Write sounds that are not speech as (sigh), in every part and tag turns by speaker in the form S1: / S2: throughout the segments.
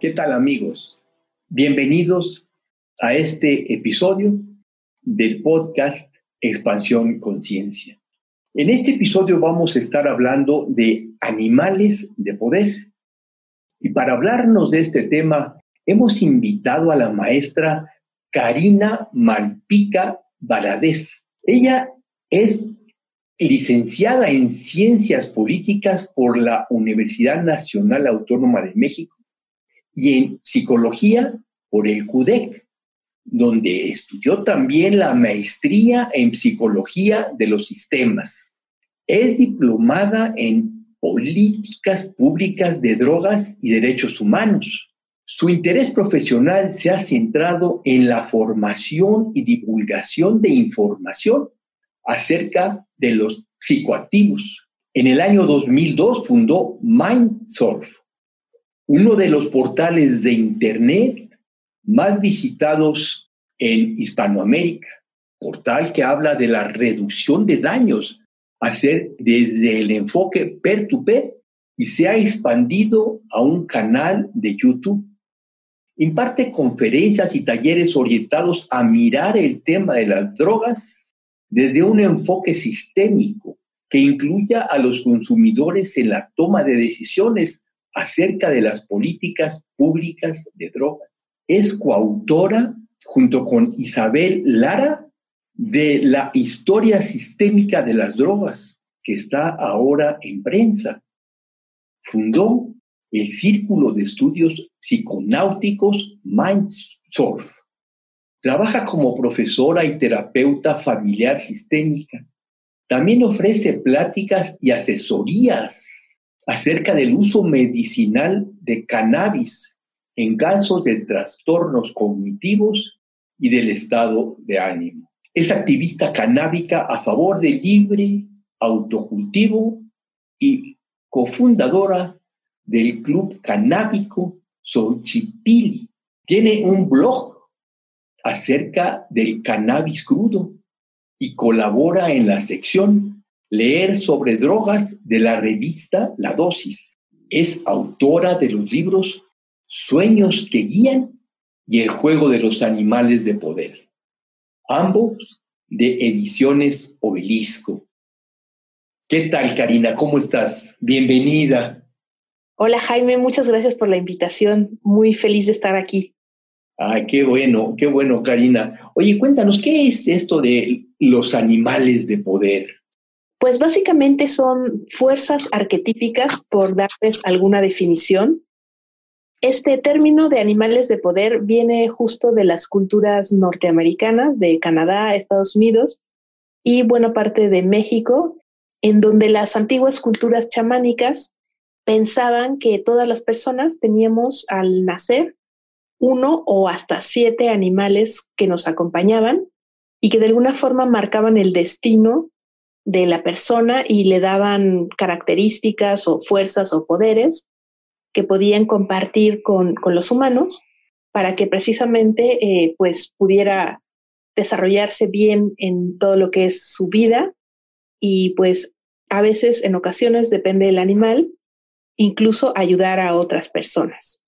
S1: ¿Qué tal amigos? Bienvenidos a este episodio del podcast Expansión Conciencia. En este episodio vamos a estar hablando de animales de poder. Y para hablarnos de este tema, hemos invitado a la maestra Karina Malpica Valadez. Ella es licenciada en Ciencias Políticas por la Universidad Nacional Autónoma de México y en psicología por el CUDEC, donde estudió también la maestría en psicología de los sistemas. Es diplomada en políticas públicas de drogas y derechos humanos. Su interés profesional se ha centrado en la formación y divulgación de información acerca de los psicoactivos. En el año 2002 fundó MindSurf, uno de los portales de Internet más visitados en Hispanoamérica, portal que habla de la reducción de daños hacer desde el enfoque peer-to-peer y se ha expandido a un canal de YouTube. Imparte conferencias y talleres orientados a mirar el tema de las drogas desde un enfoque sistémico que incluya a los consumidores en la toma de decisiones acerca de las políticas públicas de drogas. Es coautora, junto con Isabel Lara, de la historia sistémica de las drogas, que está ahora en prensa. Fundó el Círculo de Estudios Psiconáuticos MindSurf. Trabaja como profesora y terapeuta familiar sistémica. También ofrece pláticas y asesorías acerca del uso medicinal de cannabis en casos de trastornos cognitivos y del estado de ánimo. Es activista canábica a favor del libre autocultivo y cofundadora del Club Canábico Xochipilli. Tiene un blog acerca del cannabis crudo y colabora en la sección leer sobre drogas de la revista La Dosis. Es autora de los libros Sueños que guían y El juego de los animales de poder, ambos de ediciones Obelisco. ¿Qué tal, Karina? ¿Cómo estás? Bienvenida.
S2: Hola, Jaime. Muchas gracias por la invitación. Muy feliz de estar aquí.
S1: Ay, qué bueno, qué bueno, Karina. Oye, cuéntanos, ¿qué es esto de los animales de poder?
S2: Pues básicamente son fuerzas arquetípicas, por darles alguna definición. Este término de animales de poder viene justo de las culturas norteamericanas, de Canadá, Estados Unidos y buena parte de México, en donde las antiguas culturas chamánicas pensaban que todas las personas teníamos al nacer uno o hasta siete animales que nos acompañaban y que de alguna forma marcaban el destino de la persona y le daban características o fuerzas o poderes que podían compartir con, los humanos para que precisamente eh, pues pudiera desarrollarse bien en todo lo que es su vida y pues a veces en ocasiones depende del animal incluso ayudar a otras personas.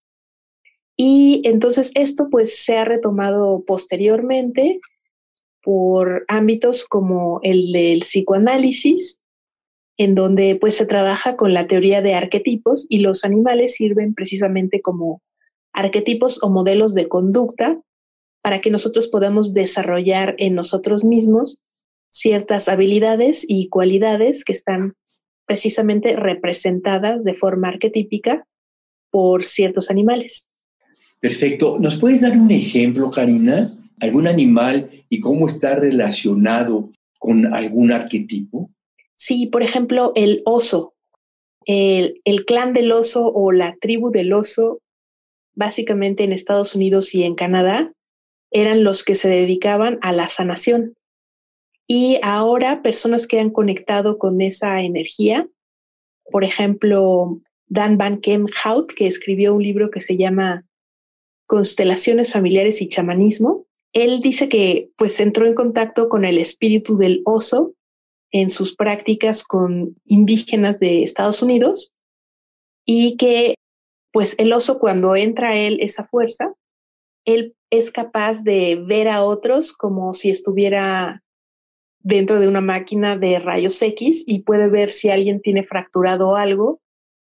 S2: Y entonces esto pues se ha retomado posteriormente por ámbitos como el del psicoanálisis, en donde pues se trabaja con la teoría de arquetipos y los animales sirven precisamente como arquetipos o modelos de conducta para que nosotros podamos desarrollar en nosotros mismos ciertas habilidades y cualidades que están precisamente representadas de forma arquetípica por ciertos animales.
S1: Perfecto. ¿Nos puedes dar un ejemplo, Karina? ¿Algún animal y cómo está relacionado con algún arquetipo?
S2: Sí, por ejemplo, el oso. El, clan del oso o la tribu del oso, básicamente en Estados Unidos y en Canadá, eran los que se dedicaban a la sanación. Y ahora personas que han conectado con esa energía, por ejemplo, Dan Van Hout, que escribió un libro que se llama Constelaciones familiares y chamanismo, él dice que pues entró en contacto con el espíritu del oso en sus prácticas con indígenas de Estados Unidos y que pues el oso cuando entra a él esa fuerza, él es capaz de ver a otros como si estuviera dentro de una máquina de rayos X y puede ver si alguien tiene fracturado algo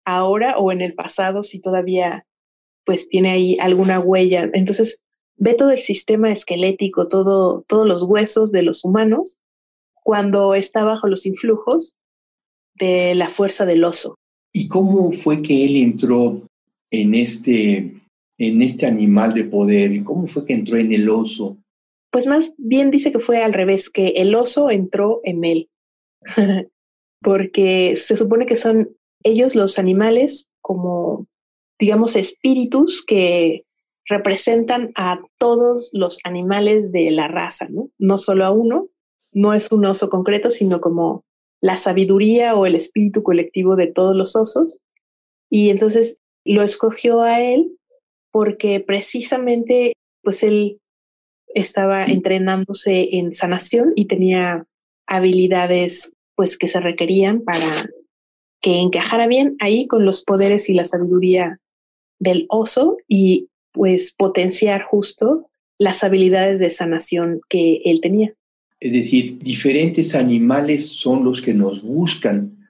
S2: ahora o en el pasado, si todavía pues tiene ahí alguna huella. Entonces ve todo el sistema esquelético, todo, todos los huesos de los humanos cuando está bajo los influjos de la fuerza del oso.
S1: ¿Y cómo fue que él entró en este, en este animal de poder? ¿Cómo fue que entró en el oso?
S2: Pues más bien dice que fue al revés, que el oso entró en él, (laughs) porque se supone que son ellos los animales como, digamos, espíritus que representan a todos los animales de la raza, ¿no? No solo a uno, no es un oso concreto, sino como la sabiduría o el espíritu colectivo de todos los osos. Y entonces lo escogió a él porque precisamente, pues él estaba entrenándose en sanación y tenía habilidades pues que se requerían para que encajara bien ahí con los poderes y la sabiduría del oso y pues potenciar justo las habilidades de sanación que él tenía.
S1: Es decir, diferentes animales son los que nos buscan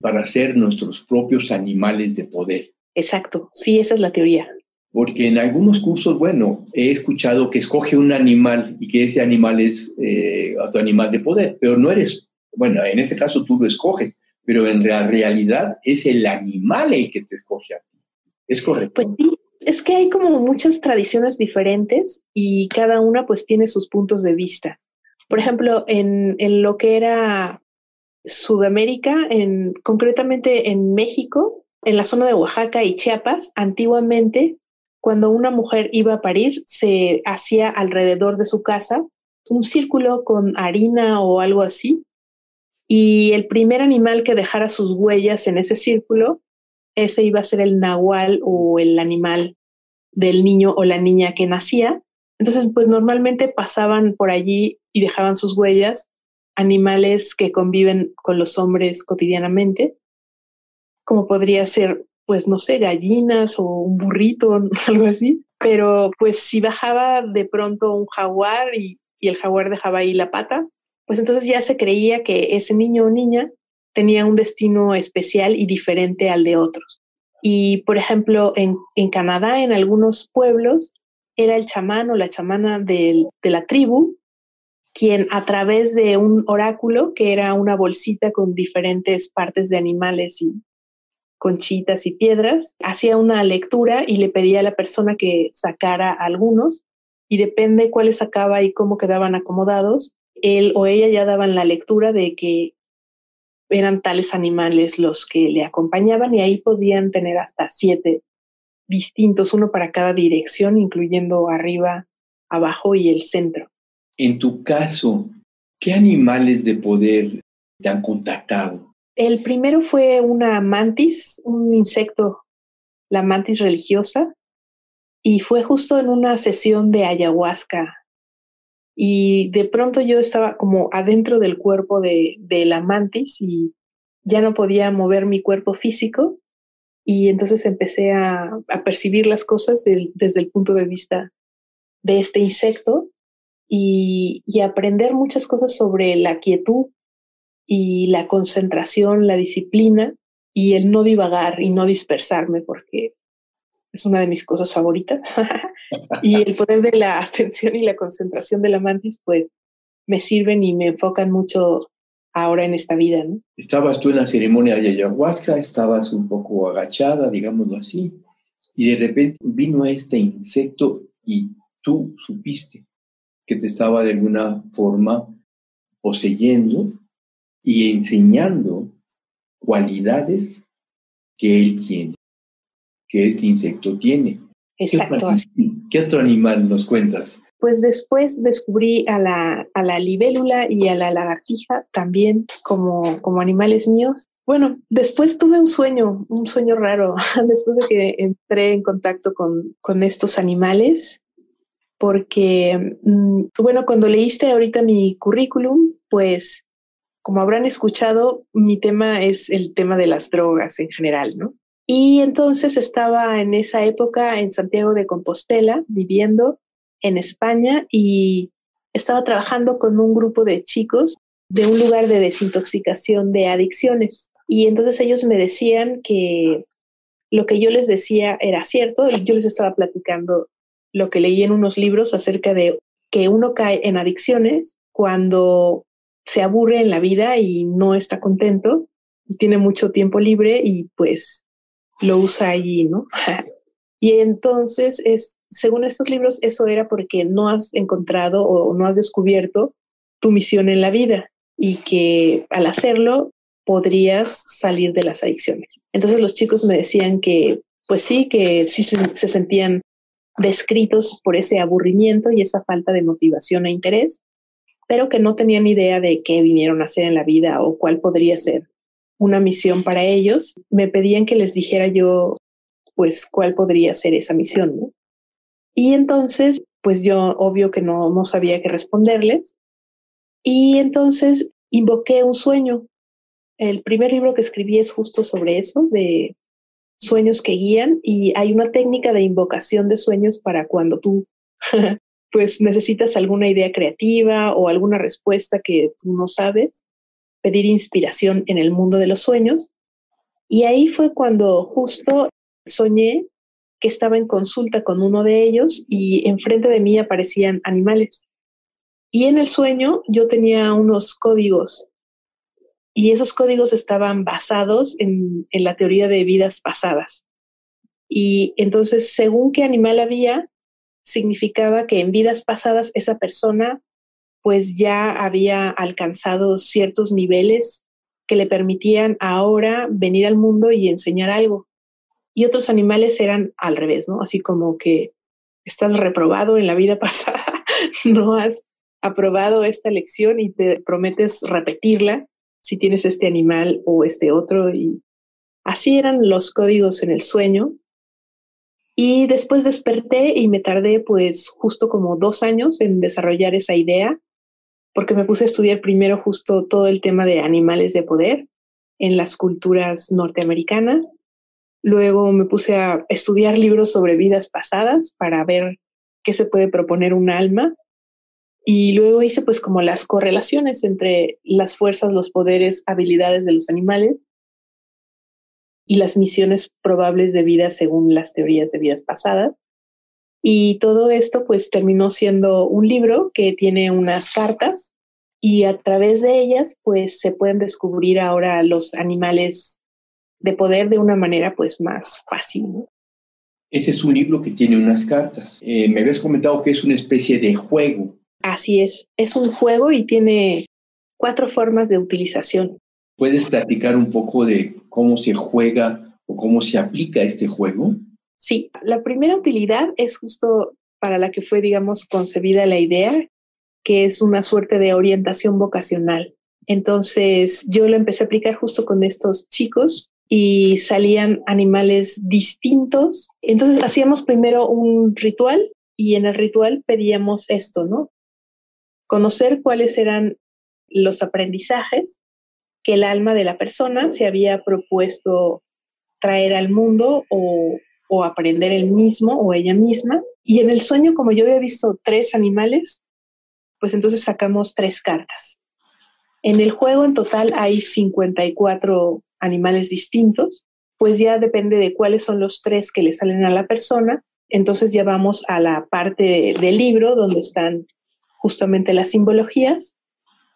S1: para ser nuestros propios animales de poder.
S2: Exacto, sí, esa es la teoría.
S1: Porque en algunos cursos, bueno, he escuchado que escoge un animal y que ese animal es eh, tu animal de poder, pero no eres, bueno, en ese caso tú lo escoges, pero en la realidad es el animal el que te escoge a ti. ¿Es correcto?
S2: Pues sí, es que hay como muchas tradiciones diferentes y cada una pues tiene sus puntos de vista. Por ejemplo, en, en lo que era Sudamérica, en, concretamente en México, en la zona de Oaxaca y Chiapas, antiguamente cuando una mujer iba a parir, se hacía alrededor de su casa un círculo con harina o algo así. Y el primer animal que dejara sus huellas en ese círculo, ese iba a ser el nahual o el animal del niño o la niña que nacía. Entonces, pues normalmente pasaban por allí y dejaban sus huellas animales que conviven con los hombres cotidianamente, como podría ser pues no sé, gallinas o un burrito, (laughs) algo así. Pero pues si bajaba de pronto un jaguar y, el jaguar dejaba ahí la pata, pues entonces ya se creía que ese niño o niña tenía un destino especial y diferente al de otros. Y por ejemplo, en, en Canadá, en algunos pueblos, era el chamán o la chamana de la tribu quien a través de un oráculo, que era una bolsita con diferentes partes de animales y conchitas y piedras, hacía una lectura y le pedía a la persona que sacara algunos y depende cuáles sacaba y cómo quedaban acomodados, él o ella ya daban la lectura de que eran tales animales los que le acompañaban y ahí podían tener hasta siete distintos, uno para cada dirección, incluyendo arriba, abajo y el centro.
S1: En tu caso, ¿qué animales de poder te han contactado?
S2: El primero fue una mantis, un insecto, la mantis religiosa, y fue justo en una sesión de ayahuasca. Y de pronto yo estaba como adentro del cuerpo de, de la mantis y ya no podía mover mi cuerpo físico. Y entonces empecé a, a percibir las cosas desde el punto de vista de este insecto y, y aprender muchas cosas sobre la quietud y la concentración, la disciplina y el no divagar y no dispersarme porque es una de mis cosas favoritas. (laughs) y el poder de la atención y la concentración de la mantis, pues me sirven y me enfocan mucho ahora en esta vida.
S1: Estabas tú en la ceremonia de ayahuasca, estabas un poco agachada, digámoslo así, y de repente vino este insecto y tú supiste que te estaba de alguna forma poseyendo y enseñando cualidades que él tiene, que este insecto tiene.
S2: Exacto.
S1: ¿Qué otro, animal nos cuentas?
S2: Pues después descubrí a la, a la libélula y a la lagartija también como, como animales míos. Bueno, después tuve un sueño, un sueño raro, (laughs) después de que entré en contacto con, con estos animales, porque, mm, bueno, cuando leíste ahorita mi currículum, pues como habrán escuchado, mi tema es el tema de las drogas en general, ¿no? Y entonces estaba en esa época en Santiago de Compostela, viviendo en España y estaba trabajando con un grupo de chicos de un lugar de desintoxicación de adicciones. Y entonces ellos me decían que lo que yo les decía era cierto y yo les estaba platicando lo que leí en unos libros acerca de que uno cae en adicciones cuando se aburre en la vida y no está contento, tiene mucho tiempo libre y pues lo usa allí, ¿no? y entonces, es, según estos libros, eso era porque no has encontrado o no has descubierto tu misión en la vida y que al hacerlo podrías salir de las adicciones. Entonces los chicos me decían que, pues sí, que sí se, se sentían descritos por ese aburrimiento y esa falta de motivación e interés, pero que no tenían idea de qué vinieron a hacer en la vida o cuál podría ser una misión para ellos. Me pedían que les dijera yo, pues, cuál podría ser esa misión, Y entonces, pues yo obvio que no, no sabía qué responderles. Y entonces invoqué un sueño. El primer libro que escribí es justo sobre eso, de sueños que guían, y hay una técnica de invocación de sueños para cuando tú (laughs) pues necesitas alguna idea creativa o alguna respuesta que tú no sabes, pedir inspiración en el mundo de los sueños. Y ahí fue cuando justo soñé que estaba en consulta con uno de ellos y enfrente de mí aparecían animales. Y en el sueño yo tenía unos códigos y esos códigos estaban basados en, la teoría de vidas pasadas. Y entonces, según qué animal había, significaba que en vidas pasadas esa persona pues ya había alcanzado ciertos niveles que le permitían ahora venir al mundo y enseñar algo. Y otros animales eran al revés, ¿no? Así como que estás reprobado en la vida (laughs) pasada, no has aprobado esta lección y te prometes repetirla si tienes este animal o este otro. Y así eran los códigos en el sueño y después desperté y me tardé pues justo como dos años en desarrollar esa idea, porque me puse a estudiar primero justo todo el tema de animales de poder en las culturas norteamericanas. Luego me puse a estudiar libros sobre vidas pasadas para ver qué se puede proponer un alma. Y luego hice pues como las correlaciones entre las fuerzas, los poderes, habilidades de los animales y las misiones probables de vida según las teorías de vidas pasadas. Y todo esto pues terminó siendo un libro que tiene unas cartas y a través de ellas pues se pueden descubrir ahora los animales de poder de una manera pues más fácil.
S1: Este es un libro que tiene unas cartas. Eh, me habías comentado que es una especie de juego.
S2: Así es, es un juego y tiene cuatro formas de utilización.
S1: ¿Puedes platicar un poco de cómo se juega o cómo se aplica este juego?
S2: Sí, la primera utilidad es justo para la que fue, digamos, concebida la idea, que es una suerte de orientación vocacional. Entonces, yo lo empecé a aplicar justo con estos chicos y salían animales distintos. Entonces, hacíamos primero un ritual y en el ritual pedíamos esto, ¿no? Conocer cuáles eran los aprendizajes que el alma de la persona se había propuesto traer al mundo o, aprender él mismo o ella misma. Y en el sueño, como yo había visto tres animales, pues entonces sacamos tres cartas. En el juego en total hay 54 animales distintos, pues ya depende de cuáles son los tres que le salen a la persona. Entonces ya vamos a la parte del libro donde están justamente las simbologías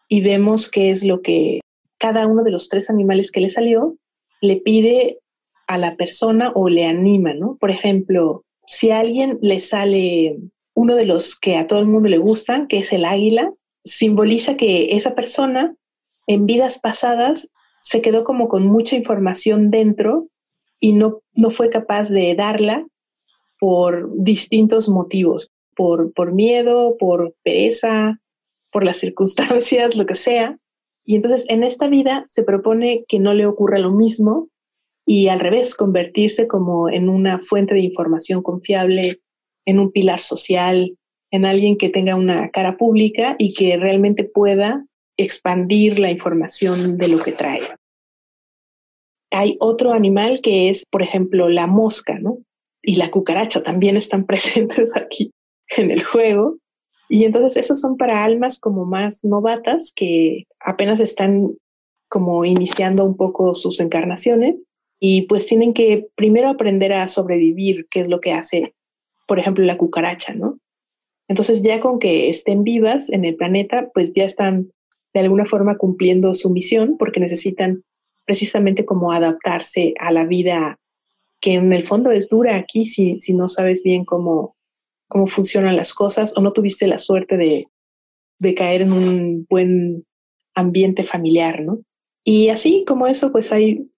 S2: y vemos qué es lo que cada uno de los tres animales que le salió le pide a la persona o le anima, ¿no? Por ejemplo, si a alguien le sale uno de los que a todo el mundo le gustan, que es el águila, simboliza que esa persona en vidas pasadas se quedó como con mucha información dentro y no, no fue capaz de darla por distintos motivos, por, por miedo, por pereza, por las (laughs) circunstancias, lo que sea. Y entonces en esta vida se propone que no le ocurra lo mismo y al revés, convertirse como en una fuente de información confiable, en un pilar social, en alguien que tenga una cara pública y que realmente pueda expandir la información de lo que trae. Hay otro animal que es, por ejemplo, la mosca, ¿no? Y la cucaracha también están (laughs) presentes aquí en el juego. Y entonces esos son para almas como más novatas que apenas están como iniciando un poco sus encarnaciones y pues tienen que primero aprender a sobrevivir, que es lo que hace, por ejemplo, la cucaracha, ¿no? Entonces ya con que estén vivas en el planeta, pues ya están de alguna forma cumpliendo su misión porque necesitan precisamente como adaptarse a la vida que en el fondo es dura aquí si, si no sabes bien cómo, cómo funcionan las cosas o no tuviste la suerte de, de caer en un buen ambiente familiar, ¿no? Y así como eso, pues hay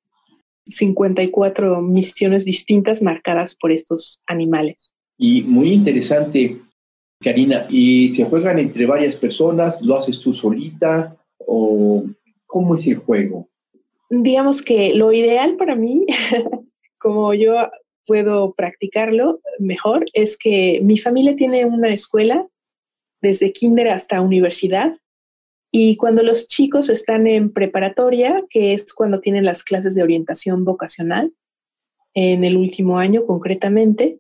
S2: 54 misiones distintas marcadas por estos animales.
S1: Y muy interesante, Karina, ¿y se juegan entre varias personas? ¿Lo haces tú solita? ¿O cómo es el juego?
S2: Digamos que lo ideal para mí, (laughs) como yo puedo practicarlo mejor, es que mi familia tiene una escuela desde kinder hasta universidad y cuando los chicos están en preparatoria, que es cuando tienen las clases de orientación vocacional, en el último año concretamente,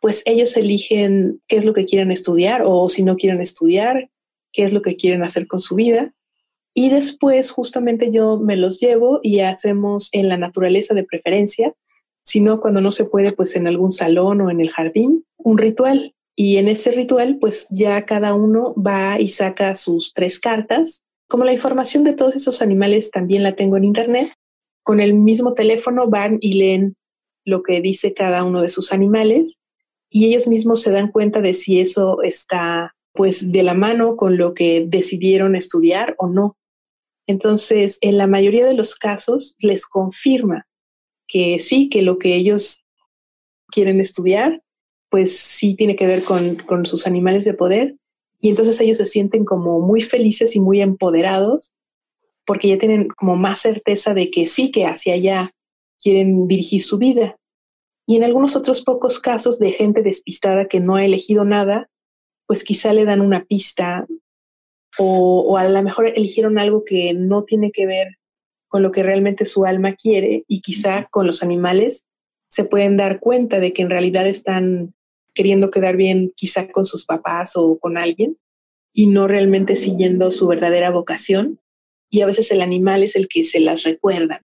S2: pues ellos eligen qué es lo que quieren estudiar o si no quieren estudiar, qué es lo que quieren hacer con su vida. Y después justamente yo me los llevo y hacemos en la naturaleza de preferencia, si no cuando no se puede, pues en algún salón o en el jardín, un ritual y en ese ritual, pues ya cada uno va y saca sus tres cartas. Como la información de todos esos animales también la tengo en Internet, con el mismo teléfono van y leen lo que dice cada uno de sus animales y ellos mismos se dan cuenta de si eso está pues de la mano con lo que decidieron estudiar o no. Entonces, en la mayoría de los casos les confirma que sí, que lo que ellos quieren estudiar pues sí tiene que ver con, sus animales de poder y entonces ellos se sienten como muy felices y muy empoderados porque ya tienen como más certeza de que sí, que hacia allá quieren dirigir su vida. Y en algunos otros pocos casos de gente despistada que no ha elegido nada, pues quizá le dan una pista o, o, a lo mejor eligieron algo que no tiene que ver con lo que realmente su alma quiere y quizá con los animales se pueden dar cuenta de que en realidad están queriendo quedar bien quizá con sus papás o con alguien y no realmente siguiendo su verdadera vocación. Y a veces el animal es el que se las recuerda.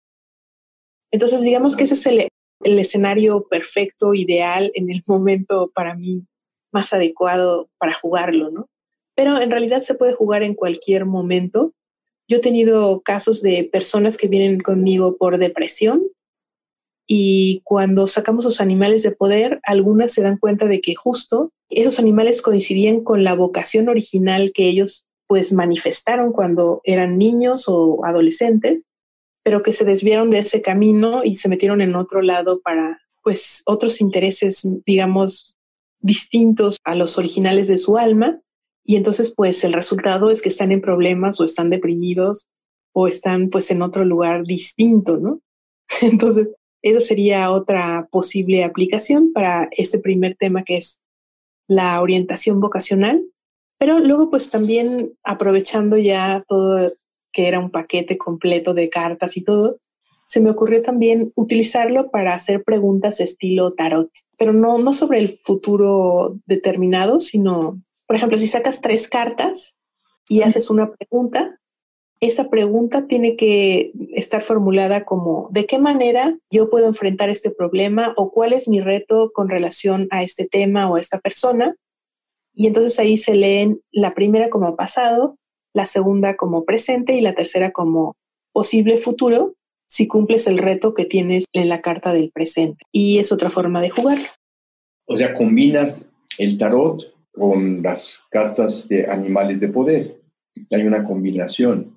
S2: Entonces, digamos que ese es el, escenario perfecto, ideal, en el momento para mí más adecuado para jugarlo, ¿no? Pero en realidad se puede jugar en cualquier momento. Yo he tenido casos de personas que vienen conmigo por depresión y cuando sacamos los animales de poder, algunas se dan cuenta de que justo esos animales coincidían con la vocación original que ellos pues manifestaron cuando eran niños o adolescentes, pero que se desviaron de ese camino y se metieron en otro lado para pues otros intereses, digamos, distintos a los originales de su alma. Y entonces pues el resultado es que están en problemas o están deprimidos o están pues en otro lugar distinto, ¿no? (laughs) Entonces, esa sería otra posible aplicación para este primer tema que es la orientación vocacional. Pero luego pues también aprovechando ya todo que era un paquete completo de cartas y todo, se me ocurrió también utilizarlo para hacer preguntas estilo tarot, pero no, no sobre el futuro determinado, sino, por ejemplo, si sacas tres cartas y haces una pregunta, esa pregunta tiene que estar formulada como ¿de qué manera yo puedo enfrentar este problema o cuál es mi reto con relación a este tema o a esta persona? Y entonces ahí se leen la primera como pasado, la segunda como presente y la tercera como posible futuro si cumples el reto que tienes en la carta del presente. Y es otra forma de jugar.
S1: O sea, combinas el tarot con las cartas de animales de poder. Hay una combinación.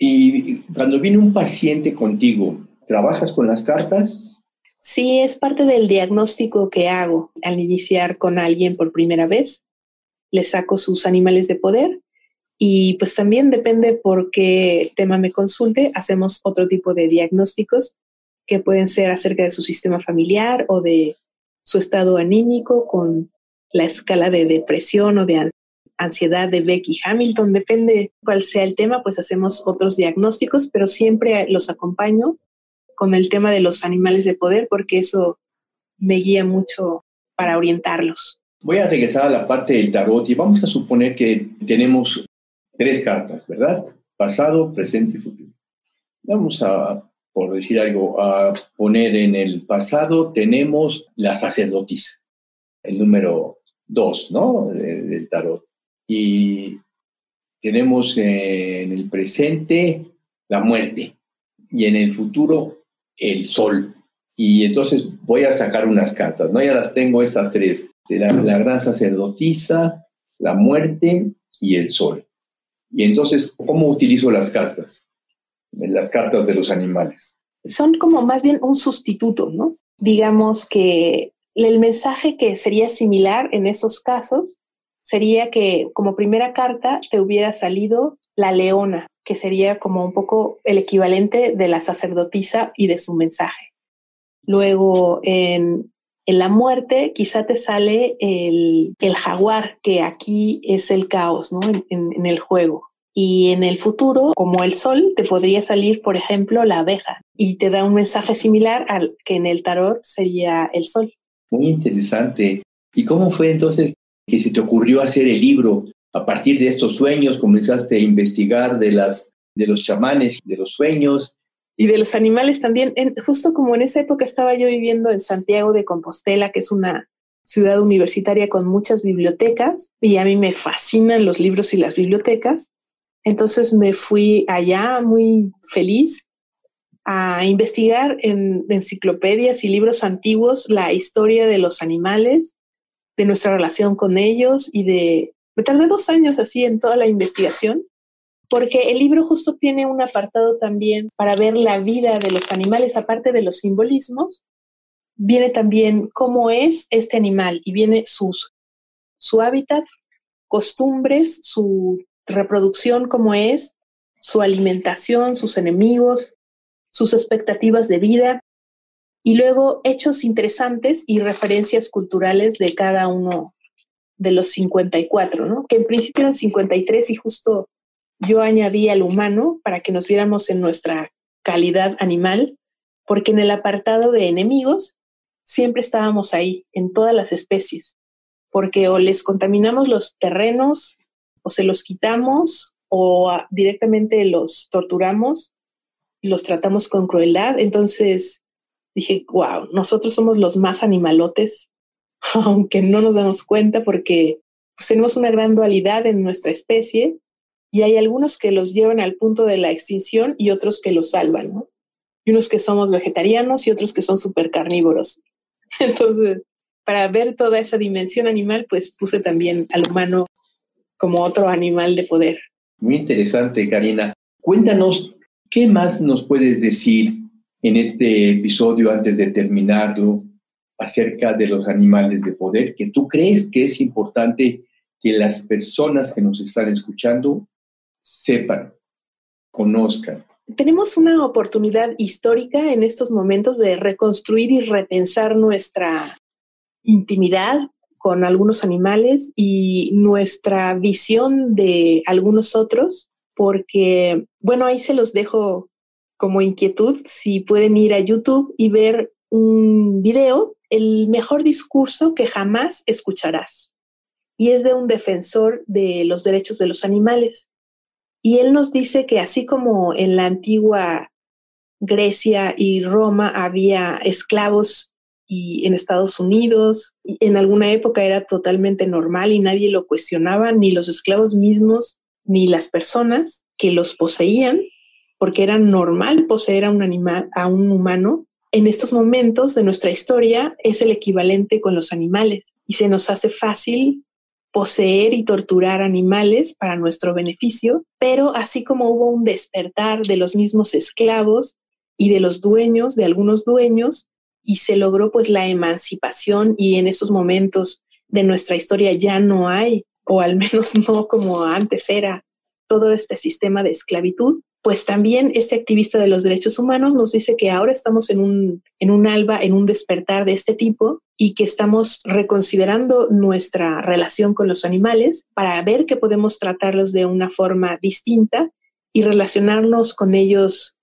S1: Y cuando viene un paciente contigo, ¿Trabajas con las cartas?
S2: Sí, es parte del diagnóstico que hago al iniciar con alguien por primera vez. Le saco sus animales de poder y pues también depende por qué tema me consulte, hacemos otro tipo de diagnósticos que pueden ser acerca de su sistema familiar o de su estado anímico con la escala de depresión o de ansiedad de Becky Hamilton, depende cuál sea el tema, pues hacemos otros diagnósticos, pero siempre los acompaño con el tema de los animales de poder porque eso me guía mucho para orientarlos.
S1: Voy a regresar a la parte del tarot y vamos a suponer que tenemos tres cartas, ¿verdad? Pasado, presente y futuro. Vamos a, por decir algo, a poner en el pasado tenemos la sacerdotisa, el número dos, ¿no? Del tarot y tenemos en el presente la muerte y en el futuro el sol. Y entonces voy a sacar unas cartas, ¿no? Ya las tengo estas tres, la, la gran sacerdotisa, la muerte y el sol. Y entonces, ¿cómo utilizo las cartas? Las cartas de los animales.
S2: Son como más bien un sustituto, ¿no? Digamos que el mensaje que sería similar en esos casos sería que como primera carta te hubiera salido la leona, que sería como un poco el equivalente de la sacerdotisa y de su mensaje. Luego en, la muerte quizá te sale el, jaguar, que aquí es el caos ¿no? en, el juego. Y en el futuro, como el sol, te podría salir, por ejemplo, la abeja y te da un mensaje similar al que en el tarot sería el sol.
S1: Muy interesante. ¿Y cómo fue entonces que se te ocurrió hacer el libro? A partir de estos sueños comenzaste a investigar de, las, de los chamanes, de los sueños.
S2: Y de los animales también. justo como en esa época estaba yo viviendo en Santiago de Compostela, que es una ciudad universitaria con muchas bibliotecas, y a mí me fascinan los libros y las bibliotecas. Entonces me fui allá muy feliz a investigar en enciclopedias y libros antiguos la historia de los animales de nuestra relación con ellos y de... Me tardé dos años así en toda la investigación, porque el libro justo tiene un apartado también para ver la vida de los animales, aparte de los simbolismos, viene también cómo es este animal y viene sus, su hábitat, costumbres, su reproducción, cómo es, su alimentación, sus enemigos, sus expectativas de vida, y luego hechos interesantes y referencias culturales de cada uno de los 54, ¿no? Que en principio eran 53 y justo yo añadí al humano para que nos viéramos en nuestra calidad animal, porque en el apartado de enemigos siempre estábamos ahí, en todas las especies, porque o les contaminamos los terrenos, o se los quitamos, o directamente los torturamos, los tratamos con crueldad. Entonces, dije, wow, nosotros somos los más animalotes, (laughs) aunque no nos damos cuenta porque pues, tenemos una gran dualidad en nuestra especie y hay algunos que los llevan al punto de la extinción y otros que los salvan. Y unos que somos vegetarianos y otros que son súper carnívoros. (laughs) Entonces, para ver toda esa dimensión animal, pues puse también al humano como otro animal de poder.
S1: Muy interesante, Karina. Cuéntanos, ¿qué más nos puedes decir en este episodio antes de terminarlo acerca de los animales de poder que tú crees que es importante que las personas que nos están escuchando sepan, conozcan.
S2: Tenemos una oportunidad histórica en estos momentos de reconstruir y repensar nuestra intimidad con algunos animales y nuestra visión de algunos otros, porque, bueno, ahí se los dejo como inquietud si pueden ir a YouTube y ver un video, el mejor discurso que jamás escucharás. Y es de un defensor de los derechos de los animales. Y él nos dice que así como en la antigua Grecia y Roma había esclavos y en Estados Unidos, en alguna época era totalmente normal y nadie lo cuestionaba, ni los esclavos mismos, ni las personas que los poseían, porque era normal poseer a un animal, a un humano, en estos momentos de nuestra historia es el equivalente con los animales. Y se nos hace fácil poseer y torturar animales para nuestro beneficio, pero así como hubo un despertar de los mismos esclavos y de los dueños, de algunos dueños, y se logró pues la emancipación y en estos momentos de nuestra historia ya no hay, o al menos (laughs) no como antes era, todo este sistema de esclavitud, pues también este activista de los derechos humanos nos dice que ahora estamos en un, en un alba, en un despertar de este tipo y que estamos reconsiderando nuestra relación con los animales para ver que podemos tratarlos de una forma distinta y relacionarnos con ellos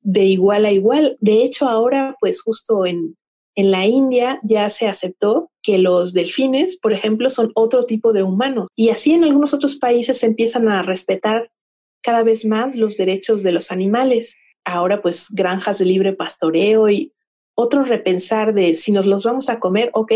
S2: de igual a igual. De hecho, ahora, pues justo en, en la India ya se aceptó que los delfines, por ejemplo, son otro tipo de humanos. Y así en algunos otros países se empiezan a respetar cada vez más los derechos de los animales. Ahora, pues, granjas de libre pastoreo y otro repensar de si nos los vamos a comer, ok,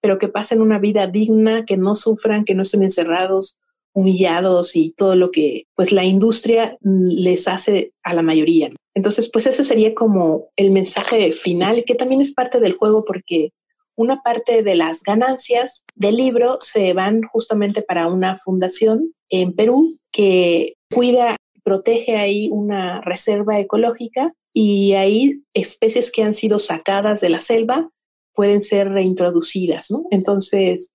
S2: pero que pasen una vida digna, que no sufran, que no estén encerrados, humillados y todo lo que pues la industria les hace a la mayoría. Entonces, pues ese sería como el mensaje final, que también es parte del juego porque una parte de las ganancias del libro se van justamente para una fundación en Perú que cuida, protege ahí una reserva ecológica y ahí especies que han sido sacadas de la selva pueden ser reintroducidas, ¿no? Entonces,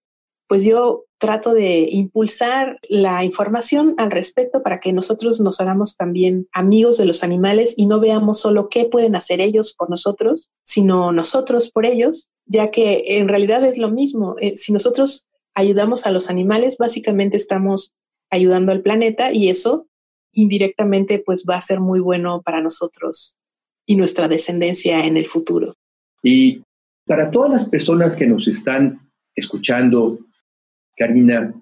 S2: pues yo trato de impulsar la información al respecto para que nosotros nos hagamos también amigos de los animales y no veamos solo qué pueden hacer ellos por nosotros, sino nosotros por ellos, ya que en realidad es lo mismo. Eh, si nosotros ayudamos a los animales, básicamente estamos ayudando al planeta y eso indirectamente pues va a ser muy bueno para nosotros y nuestra descendencia en el futuro.
S1: Y para todas las personas que nos están escuchando Karina,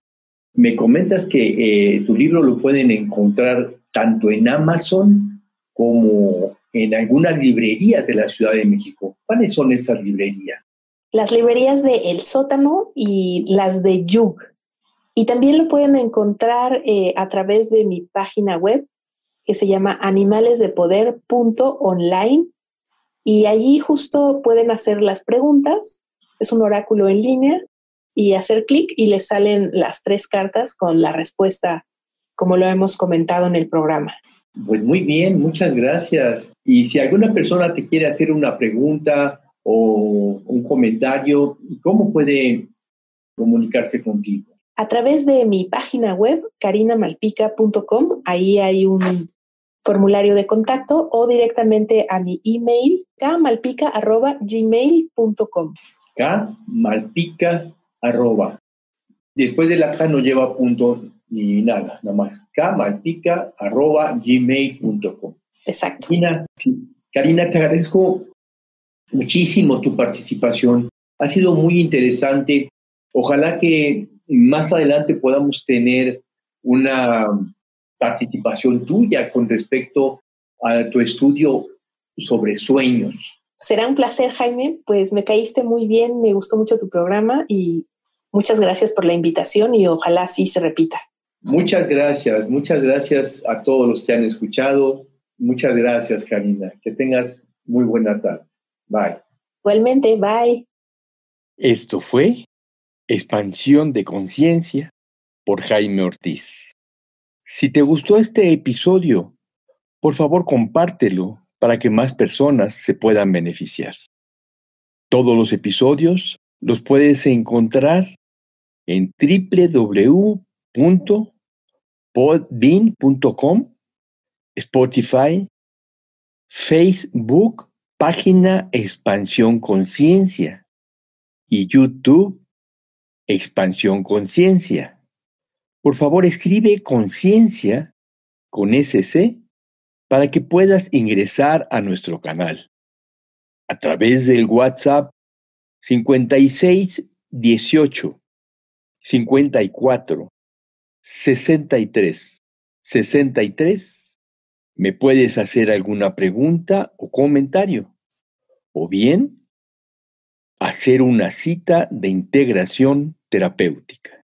S1: me comentas que eh, tu libro lo pueden encontrar tanto en Amazon como en algunas librerías de la Ciudad de México. ¿Cuáles son estas librerías?
S2: Las librerías de El Sótano y las de Yug. Y también lo pueden encontrar eh, a través de mi página web que se llama animalesdepoder.online y allí justo pueden hacer las preguntas. Es un oráculo en línea y hacer clic y les salen las tres cartas con la respuesta, como lo hemos comentado en el programa.
S1: Pues muy bien, muchas gracias. Y si alguna persona te quiere hacer una pregunta o un comentario, ¿cómo puede comunicarse contigo?
S2: A través de mi página web, carinamalpica.com, ahí hay un formulario de contacto o directamente a mi email, kmalpica.gmail.com.
S1: Kmalpica arroba. Después de la K no lleva punto ni nada, nada más. Kmalpica arroba gmail.com.
S2: Exacto.
S1: Karina, Karina, te agradezco muchísimo tu participación. Ha sido muy interesante. Ojalá que más adelante podamos tener una participación tuya con respecto a tu estudio sobre sueños.
S2: Será un placer, Jaime. Pues me caíste muy bien, me gustó mucho tu programa y muchas gracias por la invitación y ojalá sí se repita.
S1: Muchas gracias, muchas gracias a todos los que han escuchado. Muchas gracias, Karina. Que tengas muy buena tarde. Bye.
S2: Igualmente, bye.
S3: Esto fue Expansión de Conciencia por Jaime Ortiz. Si te gustó este episodio, por favor compártelo para que más personas se puedan beneficiar. Todos los episodios los puedes encontrar en www.podbean.com, Spotify, Facebook, página Expansión Conciencia y YouTube Expansión Conciencia. Por favor, escribe conciencia con SC para que puedas ingresar a nuestro canal. A través del WhatsApp 56 18 54 63 63 me puedes hacer alguna pregunta o comentario. O bien hacer una cita de integración terapéutica.